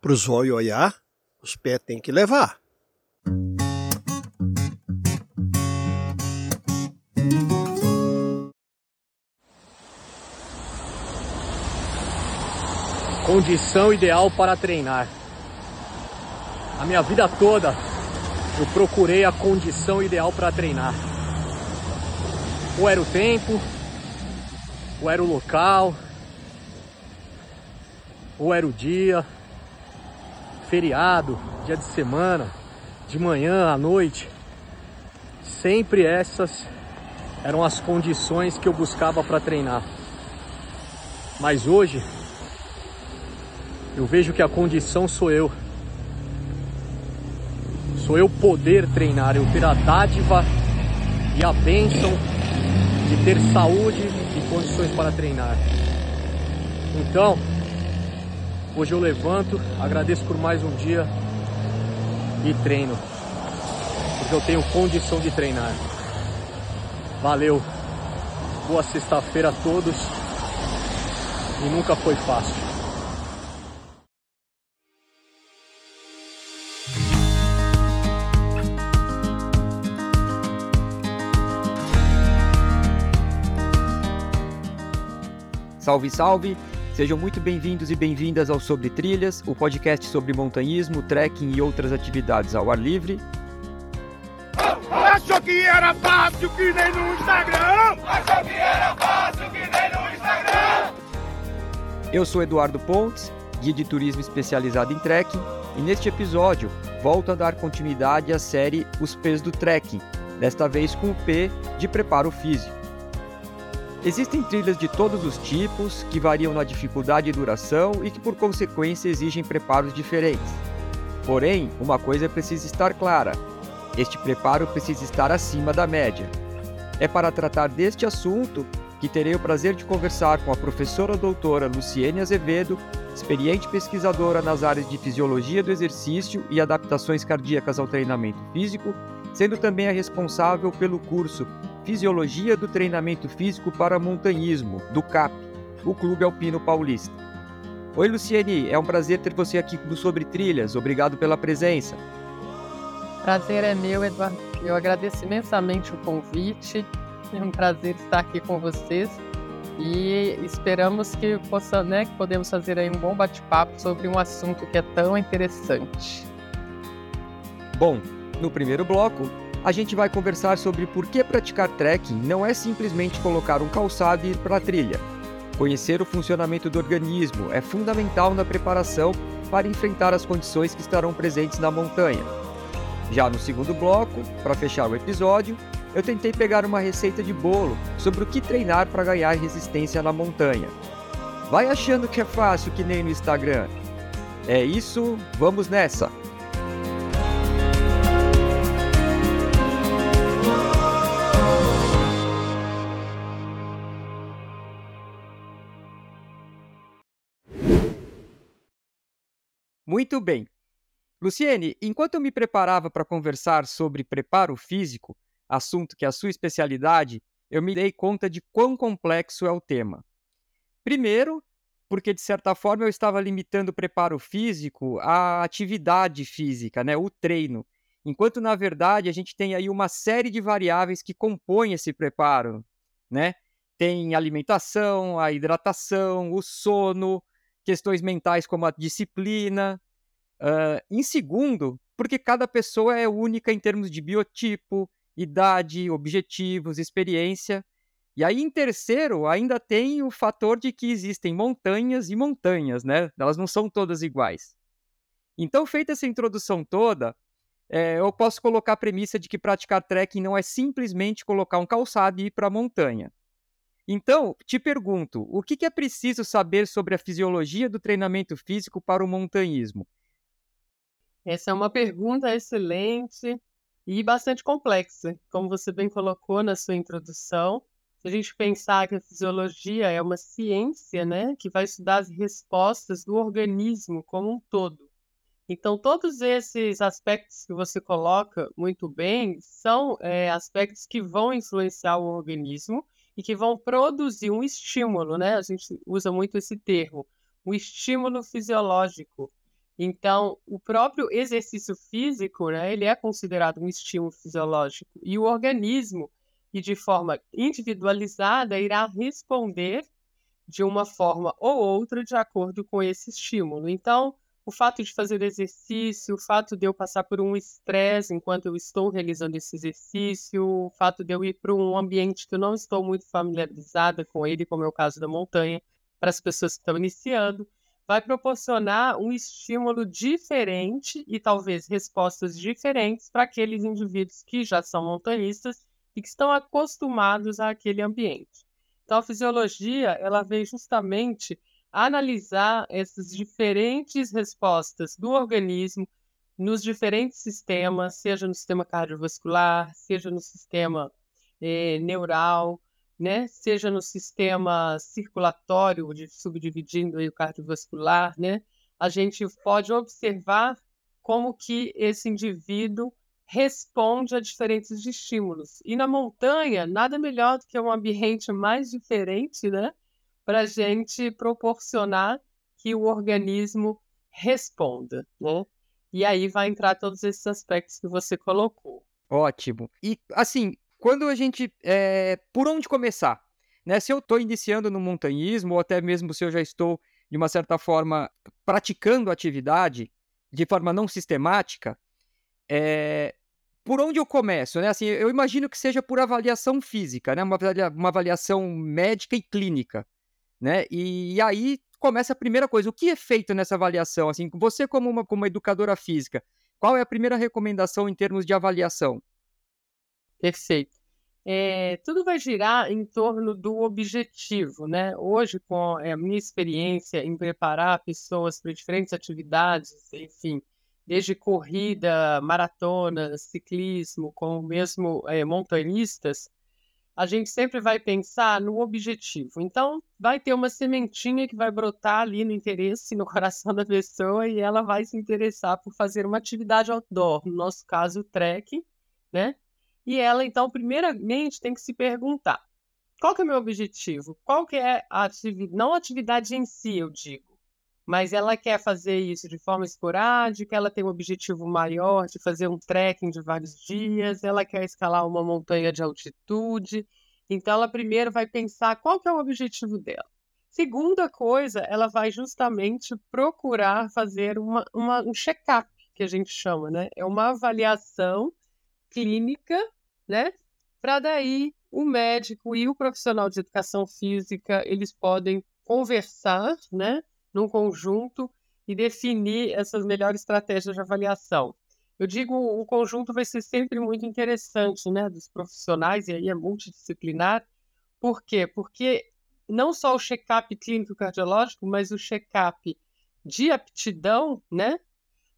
Para os olhos olhar, os pés têm que levar. Condição ideal para treinar. A minha vida toda eu procurei a condição ideal para treinar. Ou era o tempo, ou era o local, ou era o dia, feriado, dia de semana, de manhã à noite. Sempre essas eram as condições que eu buscava para treinar. Mas hoje eu vejo que a condição sou eu. Sou eu poder treinar, eu ter a dádiva e a bênção de ter saúde e condições para treinar. Então, hoje eu levanto, agradeço por mais um dia e treino, porque eu tenho condição de treinar. Valeu, boa sexta-feira a todos e nunca foi fácil. Salve, salve! Sejam muito bem-vindos e bem-vindas ao Sobre Trilhas, o podcast sobre montanhismo, trekking e outras atividades ao ar livre. Achou que era fácil que nem no Instagram? Achou que era fácil que nem no Instagram? Eu sou Eduardo Pontes, guia de turismo especializado em trekking, e neste episódio volto a dar continuidade à série Os P's do Trekking, desta vez com o P de preparo físico. Existem trilhas de todos os tipos, que variam na dificuldade e duração e que, por consequência, exigem preparos diferentes. Porém, uma coisa precisa estar clara: este preparo precisa estar acima da média. É para tratar deste assunto que terei o prazer de conversar com a professora doutora Luciene Azevedo, experiente pesquisadora nas áreas de fisiologia do exercício e adaptações cardíacas ao treinamento físico, sendo também a responsável pelo curso Fisiologia do Treinamento Físico para Montanhismo, do CAP, o Clube Alpino Paulista. Oi, Luciene, é um prazer ter você aqui no Sobre Trilhas. Obrigado pela presença. Prazer é meu, Eduardo. Eu agradeço imensamente o convite. É um prazer estar aqui com vocês e esperamos que possa, né, que podemos fazer aí um bom bate-papo sobre um assunto que é tão interessante. Bom, no primeiro bloco, a gente vai conversar sobre por que praticar trekking não é simplesmente colocar um calçado e ir para a trilha. Conhecer o funcionamento do organismo é fundamental na preparação para enfrentar as condições que estarão presentes na montanha. Já no segundo bloco, para fechar o episódio, eu tentei pegar uma receita de bolo sobre o que treinar para ganhar resistência na montanha. Vai achando que é fácil que nem no Instagram. É isso, vamos nessa! Muito bem. Luciene, enquanto eu me preparava para conversar sobre preparo físico, assunto que é a sua especialidade, eu me dei conta de quão complexo é o tema. Primeiro, porque de certa forma eu estava limitando o preparo físico à atividade física, né, o treino, enquanto na verdade a gente tem aí uma série de variáveis que compõem esse preparo, né? Tem alimentação, a hidratação, o sono, questões mentais como a disciplina. Uh, em segundo, porque cada pessoa é única em termos de biotipo, idade, objetivos, experiência. E aí, em terceiro, ainda tem o fator de que existem montanhas e montanhas, né? Elas não são todas iguais. Então, feita essa introdução toda, é, eu posso colocar a premissa de que praticar trekking não é simplesmente colocar um calçado e ir para a montanha. Então, te pergunto, o que, é preciso saber sobre a fisiologia do treinamento físico para o montanhismo? Essa é uma pergunta excelente e bastante complexa, como você bem colocou na sua introdução. Se a gente pensar que a fisiologia é uma ciência, né, que vai estudar as respostas do organismo como um todo. Então, todos esses aspectos que você coloca muito bem são é, aspectos que vão influenciar o organismo e que vão produzir um estímulo, né? A gente usa muito esse termo, um estímulo fisiológico. Então, o próprio exercício físico, né, ele é considerado um estímulo fisiológico e o organismo, e de forma individualizada, irá responder de uma forma ou outra de acordo com esse estímulo. Então, o fato de fazer exercício, o fato de eu passar por um estresse enquanto eu estou realizando esse exercício, o fato de eu ir para um ambiente que eu não estou muito familiarizada com ele, como é o caso da montanha, para as pessoas que estão iniciando, vai proporcionar um estímulo diferente e talvez respostas diferentes para aqueles indivíduos que já são montanhistas e que estão acostumados àquele ambiente. Então, a fisiologia ela vem justamente analisar essas diferentes respostas do organismo nos diferentes sistemas, seja no sistema cardiovascular, seja no sistema eh, neural, né? seja no sistema circulatório, de, subdividindo o cardiovascular, né? a gente pode observar como que esse indivíduo responde a diferentes estímulos. E na montanha, nada melhor do que um ambiente mais diferente, né? Para a gente proporcionar que o organismo responda, né? E aí vai entrar todos esses aspectos que você colocou. Ótimo. E assim, quando a gente. É, por onde começar? Né? Se eu estou iniciando no montanhismo, ou até mesmo se eu já estou, de uma certa forma, praticando atividade de forma não sistemática, é, por onde eu começo? Né? Assim, eu imagino que seja por avaliação física, né? uma, avaliação médica e clínica né? E, e, aí começa a primeira coisa. O que é feito nessa avaliação? Assim, você como uma, como uma educadora física, qual é a primeira recomendação em termos de avaliação? Perfeito. É, tudo vai girar em torno do objetivo, né? Hoje, com a minha experiência em preparar pessoas para diferentes atividades, enfim, desde corrida, maratona, ciclismo, como mesmo é, montanhistas, a gente sempre vai pensar no objetivo. Então, vai ter uma sementinha que vai brotar ali no interesse, no coração da pessoa, e ela vai se interessar por fazer uma atividade outdoor, no nosso caso, o trekking, né? E ela, então, primeiramente, tem que se perguntar: qual que é o meu objetivo? Qual que é a atividade, não a atividade em si, eu digo, mas ela quer fazer isso de forma esporádica, ela tem um objetivo maior de fazer um trekking de vários dias, ela quer escalar uma montanha de altitude. Então, ela primeiro vai pensar qual que é o objetivo dela. Segunda coisa, ela vai justamente procurar fazer uma, uma um check-up, que a gente chama, né? É uma avaliação clínica, né? Para daí o médico e o profissional de educação física, eles podem conversar, né? Num conjunto e definir essas melhores estratégias de avaliação. Eu digo, o conjunto vai ser sempre muito interessante, né, dos profissionais, e aí é multidisciplinar. Por quê? Porque não só o check-up clínico cardiológico, mas o check-up de aptidão, né,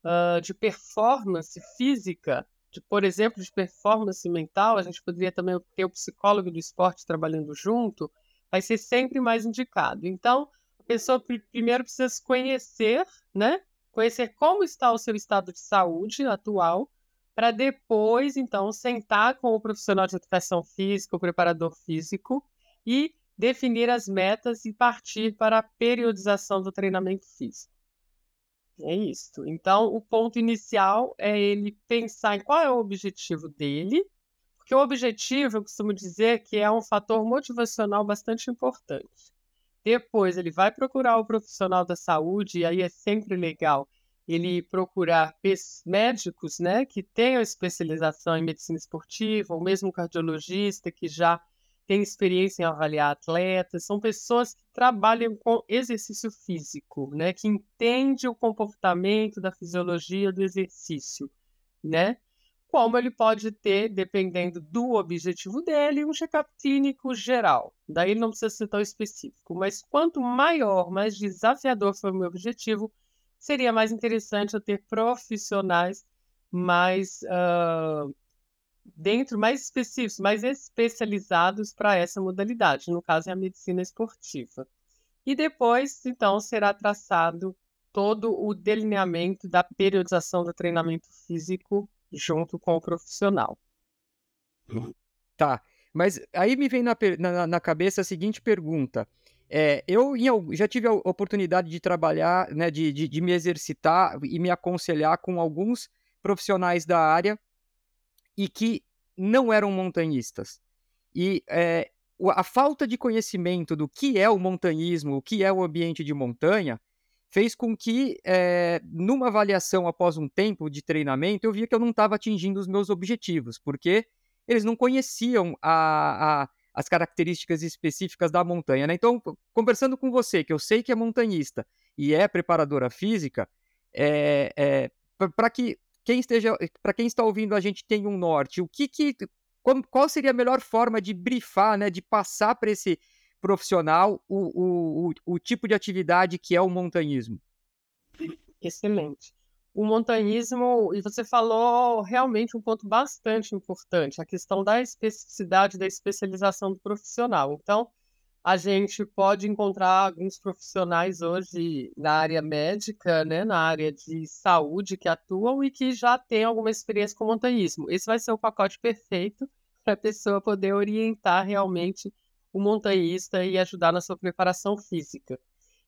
uh, de performance física, de, por exemplo, de performance mental, a gente poderia também ter o psicólogo do esporte trabalhando junto, vai ser sempre mais indicado. Então, pessoa primeiro precisa se conhecer, né? Conhecer como está o seu estado de saúde atual, para depois, então, sentar com o profissional de educação física, o preparador físico, e definir as metas e partir para a periodização do treinamento físico. É isso. Então, o ponto inicial é ele pensar em qual é o objetivo dele, porque o objetivo, eu costumo dizer que é um fator motivacional bastante importante. Depois ele vai procurar o profissional da saúde, e aí é sempre legal ele procurar médicos né, que tenham especialização em medicina esportiva, ou mesmo cardiologista que já tem experiência em avaliar atletas, são pessoas que trabalham com exercício físico, né, que entende o comportamento da fisiologia do exercício, né? Como ele pode ter, dependendo do objetivo dele, um check-up clínico geral. Daí não precisa ser tão específico, mas quanto maior, mais desafiador for o meu objetivo, seria mais interessante eu ter profissionais mais uh, dentro, mais específicos, mais especializados para essa modalidade, no caso é a medicina esportiva. E depois, então, será traçado todo o delineamento da periodização do treinamento físico junto com o profissional. Tá, mas aí me vem na, na, na cabeça a seguinte pergunta. É, eu já tive a oportunidade de trabalhar, né, de, de, de me exercitar e me aconselhar com alguns profissionais da área e que não eram montanhistas. E é, a falta de conhecimento do que é o montanhismo, o que é o ambiente de montanha, fez com que, é, numa avaliação após um tempo de treinamento, eu via que eu não estava atingindo os meus objetivos, porque eles não conheciam a, a, as características específicas da montanha. Né? Então, conversando com você, que eu sei que é montanhista e é preparadora física, é, é para que quem esteja, para quem está ouvindo a gente tenha um norte, o que, que qual seria a melhor forma de brifar, né, de passar para esse profissional o, o, o, tipo de atividade que é o montanhismo? Excelente. O montanhismo, e você falou realmente um ponto bastante importante, a questão da especificidade, da especialização do profissional. Então, a gente pode encontrar alguns profissionais hoje na área médica, né, na área de saúde que atuam e que já têm alguma experiência com montanhismo. Esse vai ser o pacote perfeito para a pessoa poder orientar realmente o montanhista e ajudar na sua preparação física,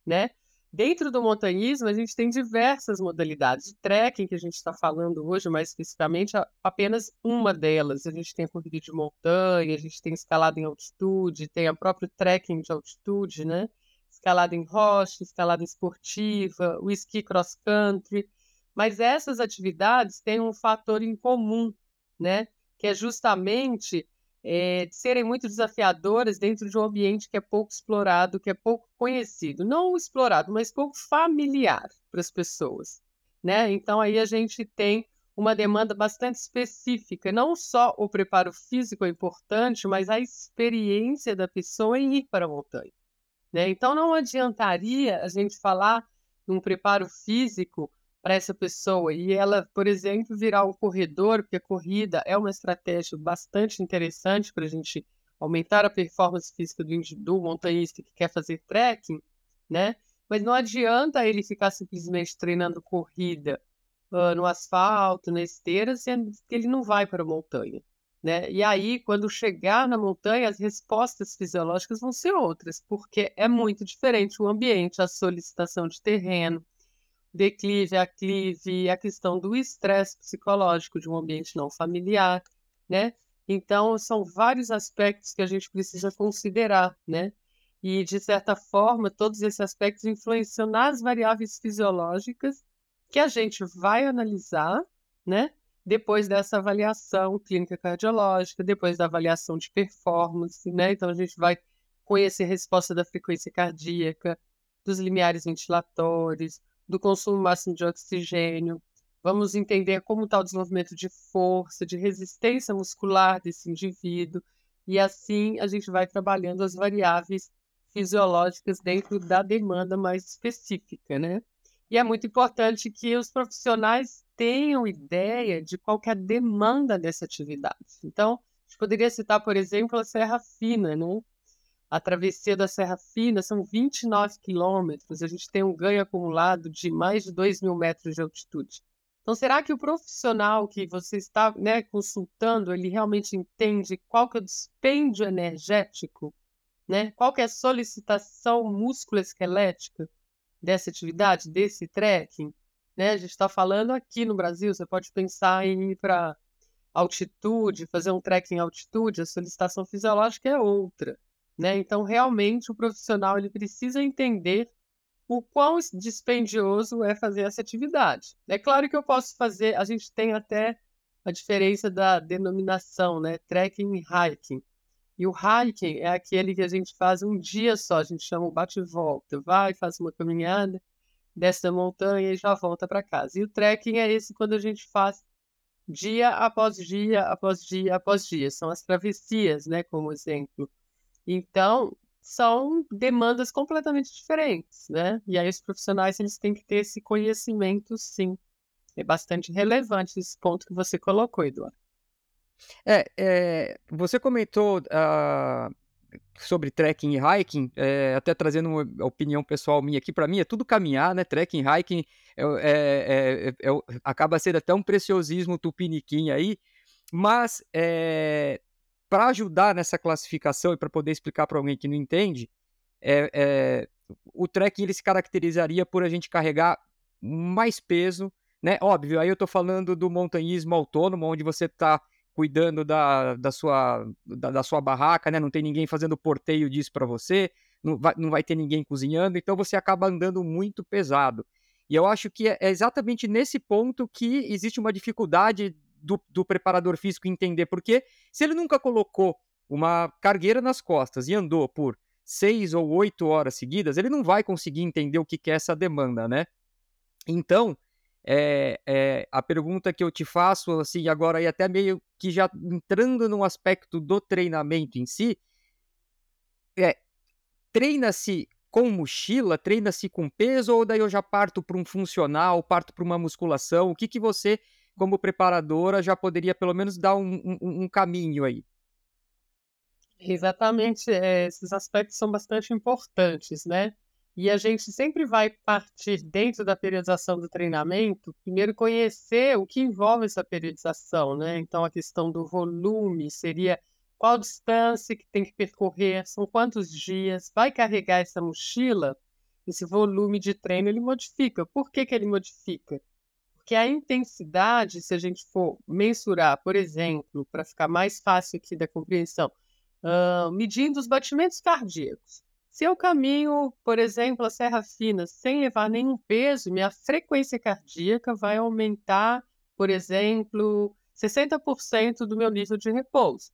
né? Dentro do montanhismo, a gente tem diversas modalidades. De trekking, que a gente está falando hoje, mais especificamente, apenas uma delas. A gente tem a corrida de montanha, a gente tem escalada em altitude, tem a própria trekking de altitude, né? Escalada em rocha, escalada esportiva, o esqui cross country. Mas essas atividades têm um fator em comum, né? Que é justamente é, serem muito desafiadoras dentro de um ambiente que é pouco explorado, que é pouco conhecido. Não explorado, mas pouco familiar para as pessoas. Né? Então, aí a gente tem uma demanda bastante específica. Não só o preparo físico é importante, mas a experiência da pessoa em ir para a montanha. Né? Então, não adiantaria a gente falar num preparo físico para essa pessoa e ela, por exemplo, virar um corredor, porque a corrida é uma estratégia bastante interessante para a gente aumentar a performance física do, do montanhista que quer fazer trekking, né? Mas não adianta ele ficar simplesmente treinando corrida uh, no asfalto, na esteira, sendo que ele não vai para a montanha. Né? E aí, quando chegar na montanha, as respostas fisiológicas vão ser outras, porque é muito diferente o ambiente, a solicitação de terreno, declive, aclive, a questão do estresse psicológico de um ambiente não familiar, né? Então, são vários aspectos que a gente precisa considerar, né? E, de certa forma, todos esses aspectos influenciam nas variáveis fisiológicas que a gente vai analisar, né? Depois dessa avaliação clínica cardiológica, depois da avaliação de performance, né? Então, a gente vai conhecer a resposta da frequência cardíaca, dos limiares ventilatórios, do consumo máximo de oxigênio. Vamos entender como está o desenvolvimento de força, de resistência muscular desse indivíduo. E assim a gente vai trabalhando as variáveis fisiológicas dentro da demanda mais específica, né? E é muito importante que os profissionais tenham ideia de qual é a demanda dessa atividade. Então, a gente poderia citar, por exemplo, a Serra Fina, né? A travessia da Serra Fina são 29 quilômetros, a gente tem um ganho acumulado de mais de 2 mil metros de altitude. Então, será que o profissional que você está né, consultando, ele realmente entende qual que é o dispêndio energético, né? qual que é a solicitação músculo-esquelética dessa atividade, desse trekking? Né? A gente está falando aqui no Brasil, você pode pensar em ir para altitude, fazer um trekking em altitude, a solicitação fisiológica é outra. Né? Então, realmente, o profissional ele precisa entender o quão dispendioso é fazer essa atividade. É claro que eu posso fazer, a gente tem até a diferença da denominação, né? Trekking e hiking. E o hiking é aquele que a gente faz um dia só, a gente chama o bate-volta. Vai, faz uma caminhada, desce da montanha e já volta para casa. E o trekking é esse quando a gente faz dia após dia, após dia, após dia. São as travessias, né, como exemplo. Então, são demandas completamente diferentes, né? E aí os profissionais eles têm que ter esse conhecimento, sim. É bastante relevante esse ponto que você colocou, Eduardo. É, é você comentou uh, sobre trekking e hiking, é, até trazendo uma opinião pessoal minha aqui, para mim é tudo caminhar, né? Trekking, hiking é, é, é, é acaba sendo até um preciosismo tupiniquim aí, mas para ajudar nessa classificação e para poder explicar para alguém que não entende, é, é, o trekking ele se caracterizaria por a gente carregar mais peso, né? Óbvio, aí eu estou falando do montanhismo autônomo, onde você está cuidando da, da, sua, da, da, sua barraca, né? Não tem ninguém fazendo porteio disso para você, não vai, não vai ter ninguém cozinhando, então você acaba andando muito pesado. E eu acho que é, é exatamente nesse ponto que existe uma dificuldade do, do preparador físico entender, porque se ele nunca colocou uma cargueira nas costas e andou por seis ou oito horas seguidas, ele não vai conseguir entender o que, que é essa demanda, né? Então, é, é, a pergunta que eu te faço, assim, agora e até meio que já entrando no aspecto do treinamento em si, é treina-se com mochila, treina-se com peso, ou daí eu já parto para um funcional, parto para uma musculação? O que, que você, como preparadora, já poderia pelo menos dar um, um, um caminho aí? Exatamente, é, esses aspectos são bastante importantes, né? E a gente sempre vai partir dentro da periodização do treinamento, primeiro conhecer o que envolve essa periodização, né? Então a questão do volume seria qual distância que tem que percorrer, são quantos dias, vai carregar essa mochila, esse volume de treino ele modifica. Por que, que ele modifica? Porque a intensidade, se a gente for mensurar, por exemplo, para ficar mais fácil aqui da compreensão, uh, medindo os batimentos cardíacos. Se eu caminho, por exemplo, a Serra Fina sem levar nenhum peso, minha frequência cardíaca vai aumentar, por exemplo, 60% do meu nível de repouso.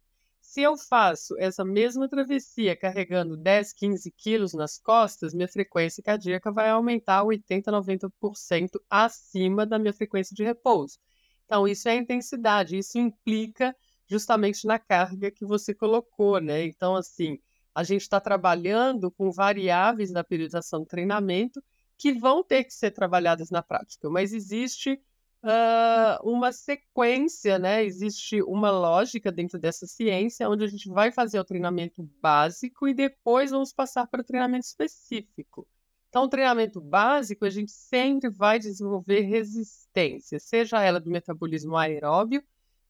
Se eu faço essa mesma travessia carregando 10, 15 quilos nas costas, minha frequência cardíaca vai aumentar 80, 90% acima da minha frequência de repouso. Então, isso é intensidade, isso implica justamente na carga que você colocou, né? Então, assim, a gente está trabalhando com variáveis na periodização do treinamento que vão ter que ser trabalhadas na prática, mas existe uh, uma sequência, né? Existe uma lógica dentro dessa ciência onde a gente vai fazer o treinamento básico e depois vamos passar para o treinamento específico. Então, o treinamento básico, a gente sempre vai desenvolver resistência, seja ela do metabolismo aeróbio,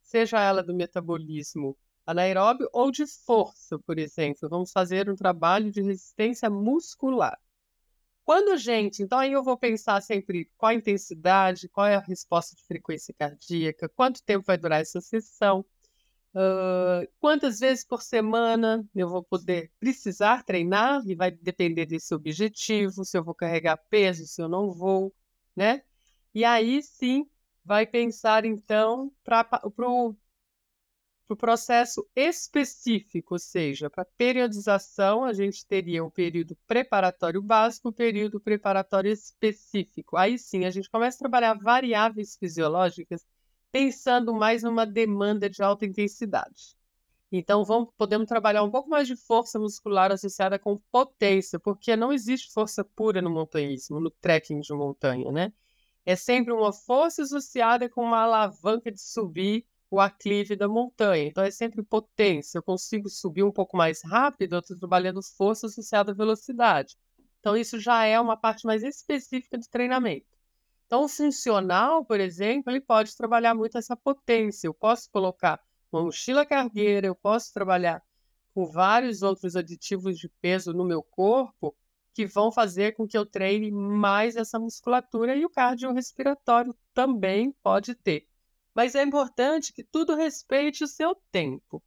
seja ela do metabolismo anaeróbio ou de força, por exemplo. Vamos fazer um trabalho de resistência muscular. Quando gente, então aí eu vou pensar sempre qual a intensidade, qual é a resposta de frequência cardíaca, quanto tempo vai durar essa sessão, uh, quantas vezes por semana eu vou poder precisar treinar, e vai depender desse objetivo, se eu vou carregar peso, se eu não vou, né? E aí sim vai pensar então para o pro processo específico, ou seja, para periodização, a gente teria o período preparatório básico, o período preparatório específico. Aí sim, a gente começa a trabalhar variáveis fisiológicas pensando mais numa demanda de alta intensidade. Então, vamos, podemos trabalhar um pouco mais de força muscular associada com potência, porque não existe força pura no montanhismo, no trekking de montanha, né? é sempre uma força associada com uma alavanca de subir o aclive da montanha. Então é sempre potência. Eu consigo subir um pouco mais rápido, eu estou trabalhando força associada à velocidade. Então isso já é uma parte mais específica do treinamento. Então o funcional, por exemplo, ele pode trabalhar muito essa potência. Eu posso colocar uma mochila cargueira, eu posso trabalhar com vários outros aditivos de peso no meu corpo que vão fazer com que eu treine mais essa musculatura e o cardiorrespiratório também pode ter. Mas é importante que tudo respeite o seu tempo.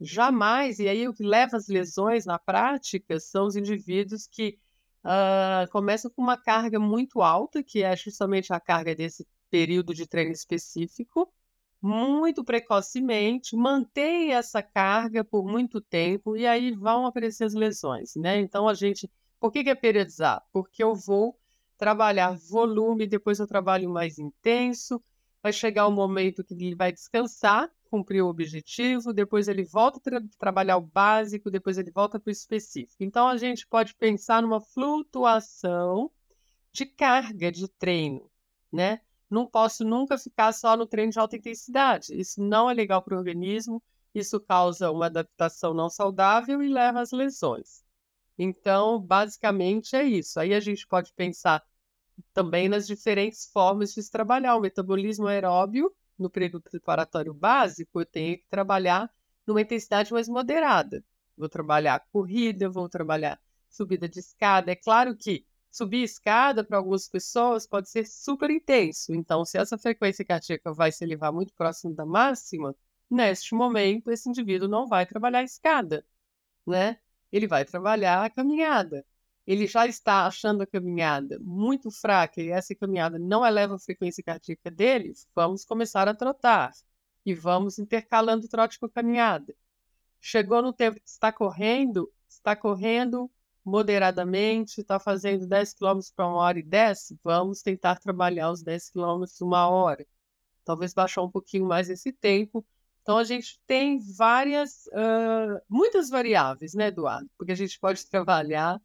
Jamais, e aí o que leva às lesões na prática são os indivíduos que uh, começam com uma carga muito alta, que é justamente a carga desse período de treino específico, muito precocemente, mantém essa carga por muito tempo e aí vão aparecer as lesões, né? Então a gente por que, que é periodizar? Porque eu vou trabalhar volume, depois eu trabalho mais intenso, vai chegar o um momento que ele vai descansar, cumprir o objetivo, depois ele volta a tra trabalhar o básico, depois ele volta para o específico. Então a gente pode pensar numa flutuação de carga de treino, né? Não posso nunca ficar só no treino de alta intensidade. Isso não é legal para o organismo, isso causa uma adaptação não saudável e leva às lesões. Então, basicamente é isso. Aí a gente pode pensar também nas diferentes formas de se trabalhar. O metabolismo aeróbio, no período preparatório básico, eu tenho que trabalhar numa intensidade mais moderada. Vou trabalhar corrida, vou trabalhar subida de escada. É claro que subir escada para algumas pessoas pode ser super intenso. Então, se essa frequência cardíaca vai se elevar muito próximo da máxima, neste momento esse indivíduo não vai trabalhar escada, né? Ele vai trabalhar a caminhada. Ele já está achando a caminhada muito fraca e essa caminhada não eleva a frequência cardíaca dele, vamos começar a trotar e vamos intercalando trote com a caminhada. Chegou no tempo que está correndo, está correndo moderadamente, está fazendo 10 km para uma hora e 10, vamos tentar trabalhar os 10 km uma hora. Talvez baixar um pouquinho mais esse tempo. Então, a gente tem várias, uh, muitas variáveis, né, Eduardo? Porque a gente pode trabalhar,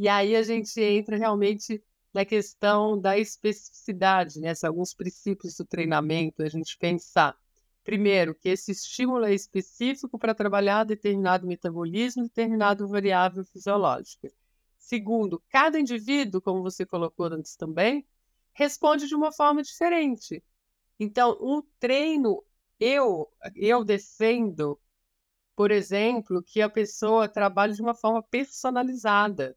e aí a gente entra realmente na questão da especificidade, né? Alguns princípios do treinamento, a gente pensar Primeiro, que esse estímulo é específico para trabalhar determinado metabolismo, determinado variável fisiológica. Segundo, cada indivíduo, como você colocou antes também, responde de uma forma diferente. Então, um treino, eu, eu defendo, por exemplo, que a pessoa trabalhe de uma forma personalizada.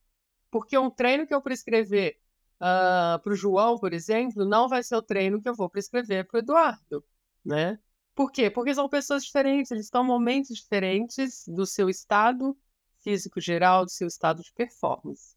Porque um treino que eu prescrever uh, para o João, por exemplo, não vai ser o treino que eu vou prescrever para o Eduardo, né? Por quê? Porque são pessoas diferentes, eles estão em momentos diferentes do seu estado físico geral, do seu estado de performance.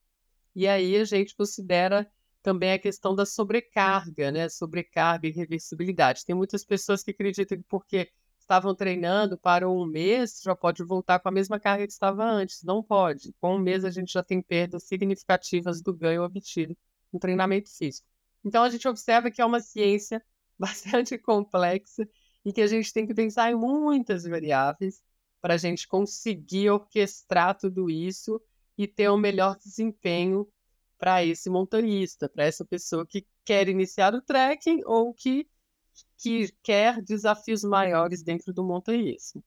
E aí a gente considera também a questão da sobrecarga, né? Sobrecarga e reversibilidade. Tem muitas pessoas que acreditam que porque estavam treinando para um mês, já pode voltar com a mesma carga que estava antes. Não pode. Com um mês a gente já tem perdas significativas do ganho obtido no treinamento físico. Então a gente observa que é uma ciência bastante complexa e que a gente tem que pensar em muitas variáveis para a gente conseguir orquestrar tudo isso e ter um melhor desempenho para esse montanhista, para essa pessoa que quer iniciar o trekking ou que, que quer desafios maiores dentro do montanhismo.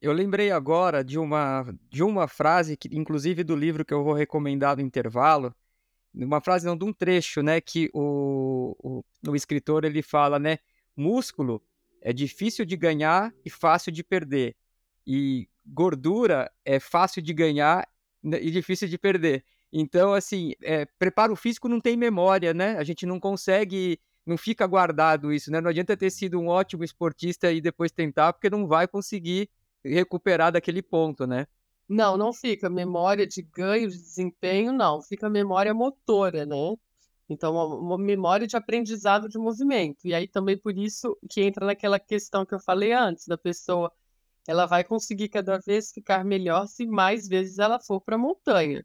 Eu lembrei agora de uma, de uma frase, que, inclusive do livro que eu vou recomendar no intervalo, uma frase não, de um trecho, né, que o, o, o escritor ele fala, né, músculo é difícil de ganhar e fácil de perder. E gordura é fácil de ganhar né, e difícil de perder. Então, assim, é, preparo físico não tem memória, né? A gente não consegue, não fica guardado isso, né? Não adianta ter sido um ótimo esportista e depois tentar, porque não vai conseguir recuperar daquele ponto, né? Não, não fica memória de ganho de desempenho, não. Fica memória motora, né? Então, uma memória de aprendizado de movimento. E aí também por isso que entra naquela questão que eu falei antes, da pessoa, ela vai conseguir cada vez ficar melhor se mais vezes ela for para a montanha.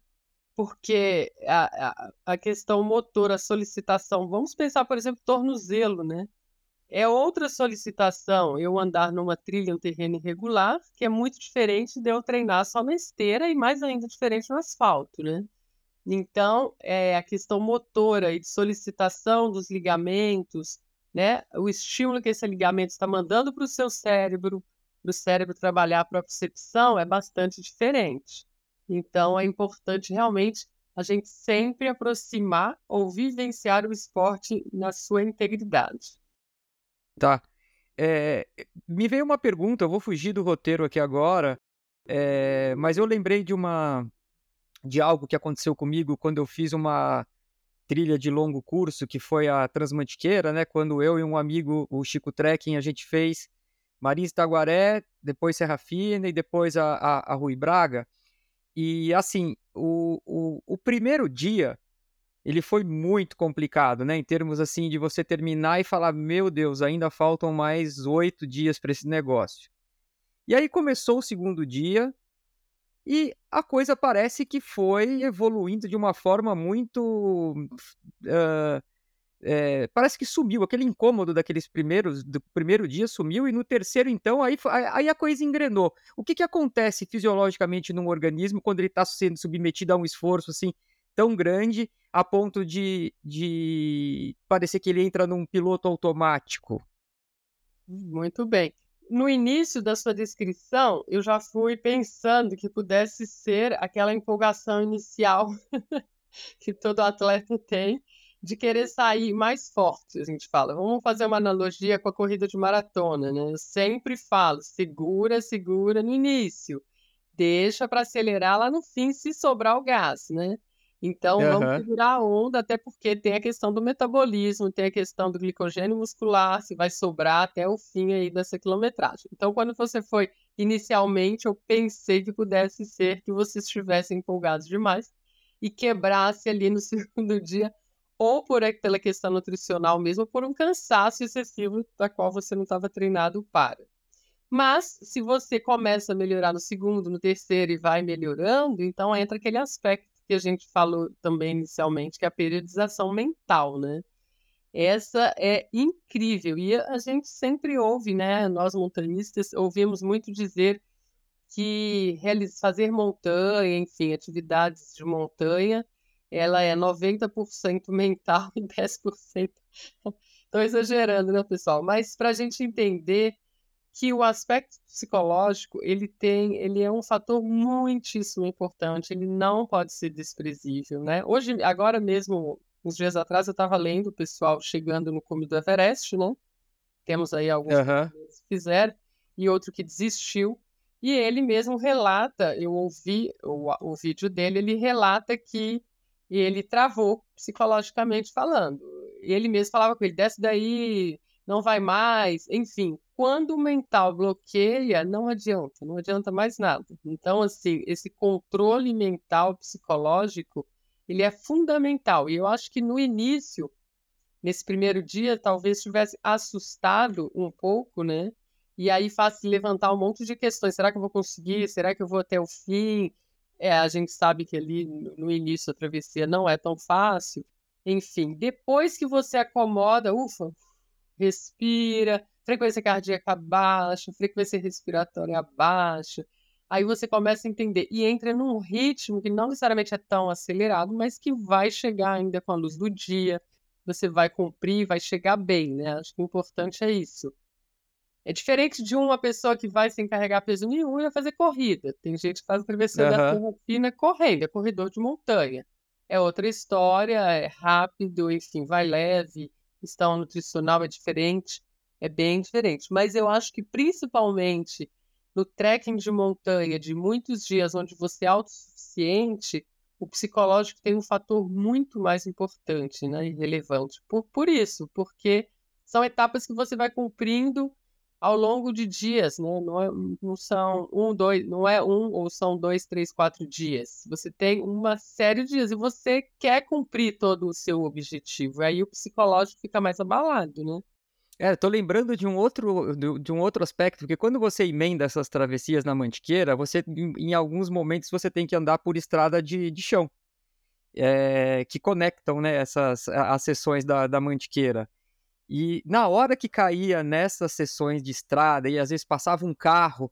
Porque a, a, a questão motora, a solicitação, vamos pensar, por exemplo, tornozelo, né? É outra solicitação eu andar numa trilha, um terreno irregular, que é muito diferente de eu treinar só na esteira e mais ainda diferente no asfalto, né? Então, é, a questão motora e de solicitação dos ligamentos, né? O estímulo que esse ligamento está mandando para o seu cérebro, para o cérebro trabalhar a percepção, é bastante diferente. Então, é importante realmente a gente sempre aproximar ou vivenciar o esporte na sua integridade. Tá. É, me veio uma pergunta, eu vou fugir do roteiro aqui agora, é, mas eu lembrei de uma, de algo que aconteceu comigo quando eu fiz uma trilha de longo curso, que foi a Transmantiqueira, né? Quando eu e um amigo, o Chico Trekking, a gente fez Marins Taguaré, depois Serra Fina e depois a, a, a Rui Braga. E assim, o, o, o primeiro dia ele foi muito complicado, né? Em termos assim de você terminar e falar, meu Deus, ainda faltam mais oito dias para esse negócio. E aí começou o segundo dia, e a coisa parece que foi evoluindo de uma forma muito. Uh, é, parece que sumiu, aquele incômodo daqueles primeiros, do primeiro dia sumiu, e no terceiro, então, aí, aí a coisa engrenou. O que, que acontece fisiologicamente num organismo quando ele está sendo submetido a um esforço assim tão grande a ponto de, de parecer que ele entra num piloto automático? Muito bem no início da sua descrição, eu já fui pensando que pudesse ser aquela empolgação inicial que todo atleta tem de querer sair mais forte, a gente fala. Vamos fazer uma analogia com a corrida de maratona, né? Eu sempre falo, segura, segura no início. deixa para acelerar lá no fim se sobrar o gás, né? Então vamos Aham. segurar a onda, até porque tem a questão do metabolismo, tem a questão do glicogênio muscular, se vai sobrar até o fim aí dessa quilometragem. Então, quando você foi inicialmente, eu pensei que pudesse ser que você estivesse empolgado demais e quebrasse ali no segundo dia, ou por, pela questão nutricional mesmo, por um cansaço excessivo da qual você não estava treinado para. Mas, se você começa a melhorar no segundo, no terceiro e vai melhorando, então entra aquele aspecto que a gente falou também inicialmente, que é a periodização mental, né? Essa é incrível. E a gente sempre ouve, né? Nós montanhistas ouvimos muito dizer que fazer montanha, enfim, atividades de montanha, ela é 90% mental e 10%. Estou exagerando, né, pessoal? Mas para a gente entender que o aspecto psicológico ele tem, ele é um fator muitíssimo importante, ele não pode ser desprezível, né? Hoje, agora mesmo, uns dias atrás, eu estava lendo o pessoal chegando no cume do Everest, né? Temos aí alguns Aham. que fizeram e outro que desistiu. E ele mesmo relata, eu ouvi o, o vídeo dele, ele relata que ele travou psicologicamente falando. Ele mesmo falava com ele, desce daí, não vai mais, enfim. Quando o mental bloqueia, não adianta, não adianta mais nada. Então, assim, esse controle mental psicológico, ele é fundamental. E eu acho que no início, nesse primeiro dia, talvez tivesse assustado um pouco, né? E aí faz levantar um monte de questões. Será que eu vou conseguir? Será que eu vou até o fim? É, a gente sabe que ali no início a travessia não é tão fácil. Enfim, depois que você acomoda, ufa, respira, frequência cardíaca baixa, frequência respiratória baixa. Aí você começa a entender e entra num ritmo que não necessariamente é tão acelerado, mas que vai chegar ainda com a luz do dia. Você vai cumprir, vai chegar bem, né? Acho que o importante é isso. É diferente de uma pessoa que vai sem carregar peso nenhum e vai fazer corrida. Tem gente que faz a travessia da Aham. Terra Fina correndo, é corredor de montanha. É outra história, é rápido, enfim, vai leve, questão nutricional é diferente, é bem diferente. Mas eu acho que principalmente no trekking de montanha de muitos dias onde você é autossuficiente, o psicológico tem um fator muito mais importante, né, e relevante. Por, por isso, porque são etapas que você vai cumprindo ao longo de dias, né? Não, é- não são um, dois, não é um ou são dois, três, quatro dias. Você tem uma série de dias e você quer cumprir todo o seu objetivo. Aí o psicológico fica mais abalado, né? É, tô lembrando de um outro de um outro aspecto, porque quando você emenda essas travessias na Mantiqueira, você em, alguns momentos você tem que andar por estrada de, de chão, é, que conectam, né, essas as seções da, da Mantiqueira. E na hora que caía nessas seções de estrada e às vezes passava um carro,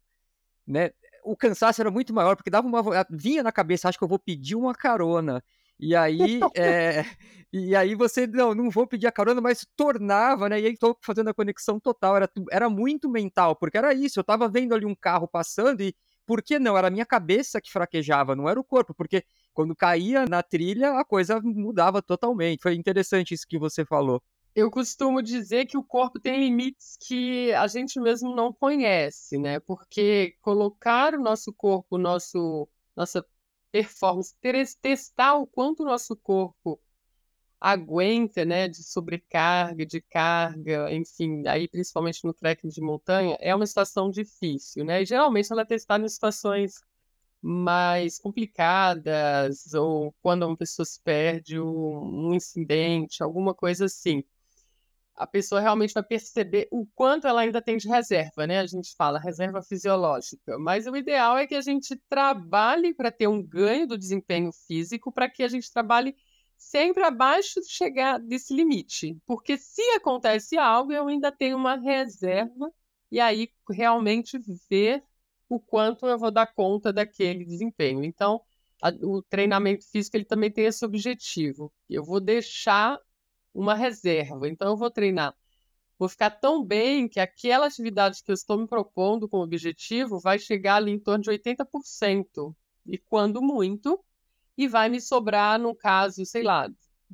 né, o cansaço era muito maior, porque dava uma vinha na cabeça, acho que eu vou pedir uma carona. E aí, é, e aí você, não, não vou pedir a carona, mas tornava, né? E aí tô fazendo a conexão total, era, era muito mental, porque era isso, eu tava vendo ali um carro passando e por que não? Era a minha cabeça que fraquejava, não era o corpo, porque quando caía na trilha, a coisa mudava totalmente. Foi interessante isso que você falou. Eu costumo dizer que o corpo tem limites que a gente mesmo não conhece, né? Porque colocar o nosso corpo, nosso, nossa performance, testar o quanto o nosso corpo aguenta, né, de sobrecarga, de carga, enfim, aí principalmente no trekking de montanha, é uma situação difícil, né? E geralmente ela é testada em situações mais complicadas, ou quando uma pessoa se perde, um incidente, alguma coisa assim. A pessoa realmente vai perceber o quanto ela ainda tem de reserva, né? A gente fala reserva fisiológica, mas o ideal é que a gente trabalhe para ter um ganho do desempenho físico, para que a gente trabalhe sempre abaixo de chegar desse limite. Porque se acontece algo, eu ainda tenho uma reserva, e aí realmente ver o quanto eu vou dar conta daquele desempenho. Então, a- o treinamento físico ele também tem esse objetivo. Eu vou deixar uma reserva. Então, eu vou treinar. Vou ficar tão bem que aquela atividade que eu estou me propondo como objetivo vai chegar ali em torno de 80%. E quando muito, e vai me sobrar, no caso, sei lá,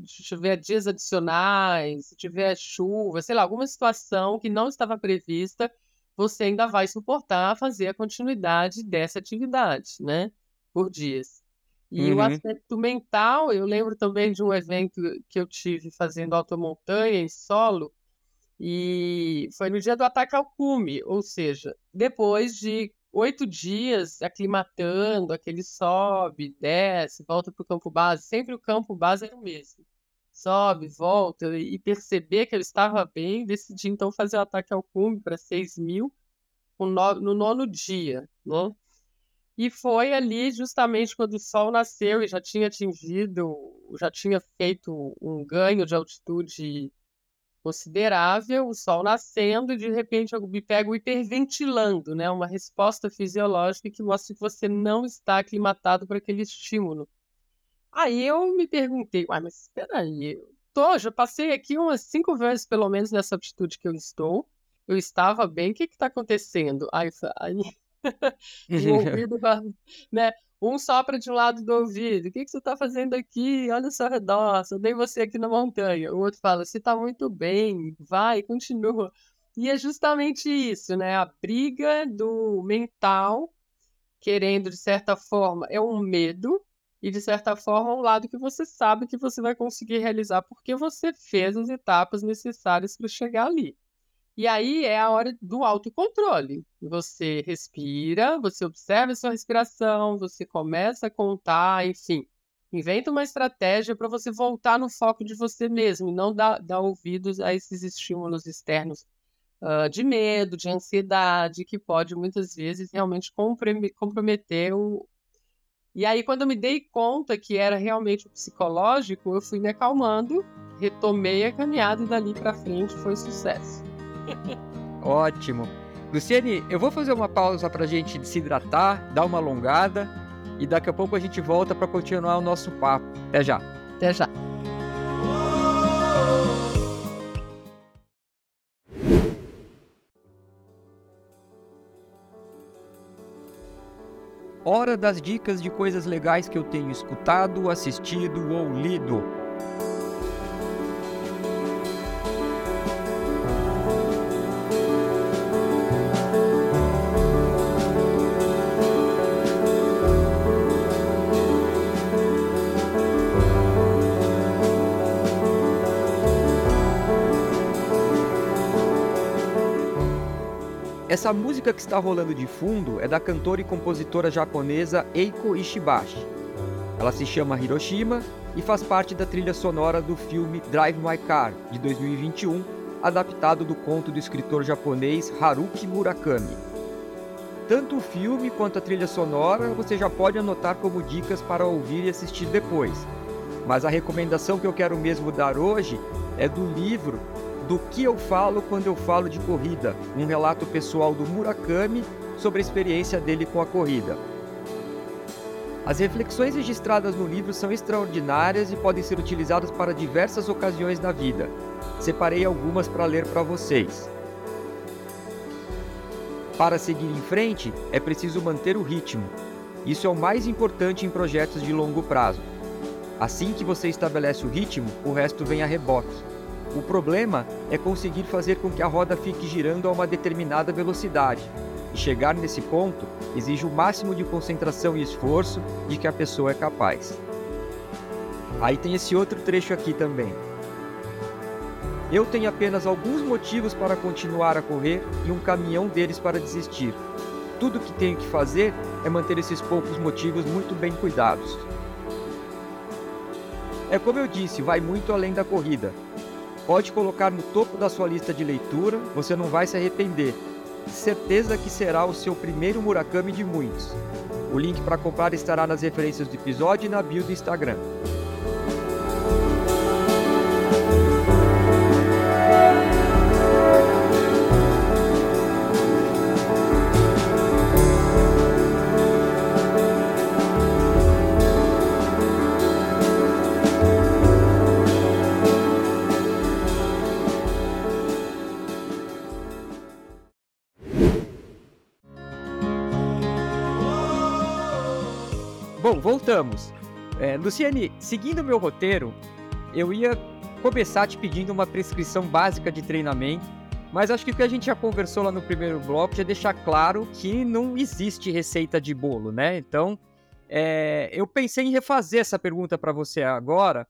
se tiver dias adicionais, se tiver chuva, sei lá, alguma situação que não estava prevista, você ainda vai suportar fazer a continuidade dessa atividade, né? Por dias. E uhum. o aspecto mental, eu lembro também de um evento que eu tive fazendo automontanha em solo, e foi no dia do ataque ao cume, ou seja, depois de oito dias aclimatando, aquele sobe, desce, volta para o campo base, sempre o campo base era o mesmo. Sobe, volta, e perceber que eu estava bem, decidi então fazer o ataque ao cume para 6 mil no nono dia, né? E foi ali justamente quando o sol nasceu e já tinha atingido, já tinha feito um ganho de altitude considerável, o sol nascendo, e de repente eu me pego hiperventilando, né? Uma resposta fisiológica que mostra que você não está aclimatado para aquele estímulo. Aí eu me perguntei, uai, mas espera aí, eu tô, já passei aqui umas cinco vezes pelo menos nessa altitude que eu estou, eu estava bem, o que está acontecendo? Aí, aí o ouvido, né? Um sopra de um lado do ouvido. O que, que você está fazendo aqui? Olha seu redor, só dei você aqui na montanha. O outro fala: Você está muito bem, vai, continua. E é justamente isso, né? A briga do mental, querendo, de certa forma, é um medo, e de certa forma, um lado que você sabe que você vai conseguir realizar porque você fez as etapas necessárias para chegar ali. E aí é a hora do autocontrole. Você respira, você observa a sua respiração, você começa a contar, enfim. Inventa uma estratégia para você voltar no foco de você mesmo e não dar, dar ouvidos a esses estímulos externos uh, de medo, de ansiedade, que pode muitas vezes realmente comprometer o. E aí, quando eu me dei conta que era realmente psicológico, eu fui me acalmando, retomei a caminhada e dali para frente foi sucesso. Ótimo. Luciane, eu vou fazer uma pausa para a gente se hidratar, dar uma alongada e daqui a pouco a gente volta para continuar o nosso papo. Até já. Até já. Hora das dicas de coisas legais que eu tenho escutado, assistido ou lido. Essa música que está rolando de fundo é da cantora e compositora japonesa Eiko Ishibashi. Ela se chama Hiroshima e faz parte da trilha sonora do filme Drive My Car, de 2021, adaptado do conto do escritor japonês Haruki Murakami. Tanto o filme quanto a trilha sonora você já pode anotar como dicas para ouvir e assistir depois. Mas a recomendação que eu quero mesmo dar hoje é do livro do que eu falo quando eu falo de corrida, um relato pessoal do Murakami sobre a experiência dele com a corrida. As reflexões registradas no livro são extraordinárias e podem ser utilizadas para diversas ocasiões na vida. Separei algumas para ler para vocês. Para seguir em frente, é preciso manter o ritmo. Isso é o mais importante em projetos de longo prazo. Assim que você estabelece o ritmo, o resto vem a reboque. O problema é conseguir fazer com que a roda fique girando a uma determinada velocidade. E chegar nesse ponto exige o máximo de concentração e esforço de que a pessoa é capaz. Aí tem esse outro trecho aqui também. Eu tenho apenas alguns motivos para continuar a correr e um caminhão deles para desistir. Tudo que tenho que fazer é manter esses poucos motivos muito bem cuidados. É como eu disse, vai muito além da corrida. Pode colocar no topo da sua lista de leitura, você não vai se arrepender. Certeza que será o seu primeiro Murakami de muitos. O link para comprar estará nas referências do episódio e na bio do Instagram. Voltamos. É, Luciane, seguindo meu roteiro, eu ia começar te pedindo uma prescrição básica de treinamento Mas acho que o que a gente já conversou lá no primeiro bloco é deixar claro que não existe receita de bolo, né? Então, é, eu pensei em refazer essa pergunta para você agora,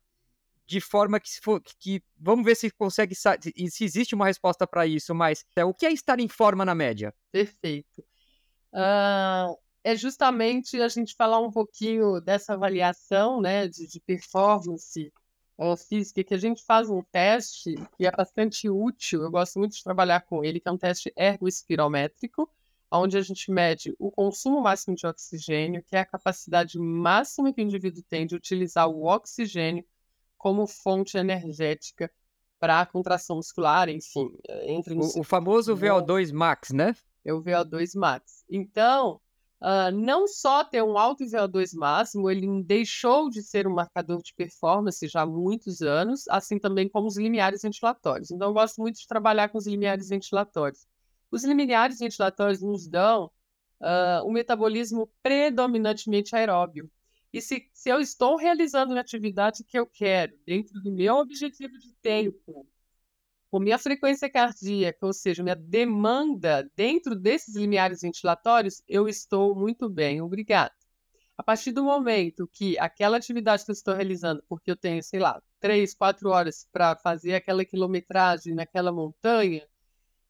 de forma que, for, que vamos ver se consegue se existe uma resposta para isso, mas é, o que é estar em forma na média? Perfeito. Uh, é justamente a gente falar um pouquinho dessa avaliação né, de, de performance uh, física, que a gente faz um teste que é bastante útil, eu gosto muito de trabalhar com ele, que é um teste ergoespirométrico, onde a gente mede o consumo máximo de oxigênio, que é a capacidade máxima que o indivíduo tem de utilizar o oxigênio como fonte energética para a contração muscular, enfim. Entre o, o famoso VO2 max, né? É o VO2 max. Então, uh, não só ter um alto VO2 máximo, ele deixou de ser um marcador de performance já há muitos anos, assim também como os limiares ventilatórios. Então, eu gosto muito de trabalhar com os limiares ventilatórios. Os limiares ventilatórios nos dão uh, um metabolismo predominantemente aeróbio. E se, se eu estou realizando uma atividade que eu quero, dentro do meu objetivo de tempo, minha frequência cardíaca, ou seja, minha demanda dentro desses limiares ventilatórios, eu estou muito bem, obrigado. A partir do momento que aquela atividade que eu estou realizando, porque eu tenho, sei lá, três, quatro horas para fazer aquela quilometragem naquela montanha,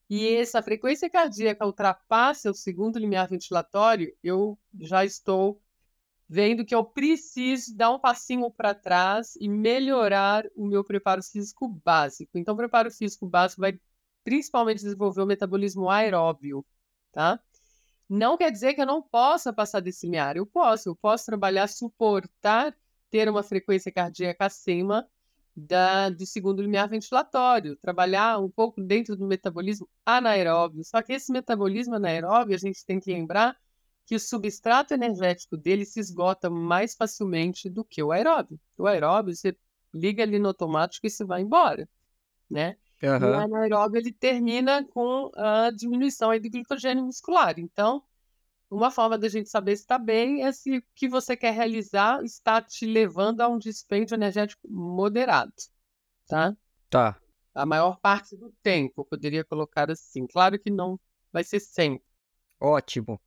e essa frequência cardíaca ultrapassa o segundo limiar ventilatório, eu já estou vendo que eu preciso dar um passinho para trás e melhorar o meu preparo físico básico. Então, o preparo físico básico vai principalmente desenvolver o metabolismo aeróbio, tá? Não quer dizer que eu não possa passar desse limiar. Eu posso, eu posso trabalhar, suportar ter uma frequência cardíaca acima da, do segundo limiar ventilatório, trabalhar um pouco dentro do metabolismo anaeróbio. Só que esse metabolismo anaeróbio, a gente tem que lembrar que o substrato energético dele se esgota mais facilmente do que o aeróbio. O aeróbio, você liga ali no automático e você vai embora, né? Uhum. O anaeróbio, ele termina com a diminuição aí do glicogênio muscular. Então, uma forma da gente saber se está bem é se o que você quer realizar está te levando a um dispêndio energético moderado, tá? Tá. A maior parte do tempo, poderia colocar assim. Claro que não vai ser sempre. Ótimo.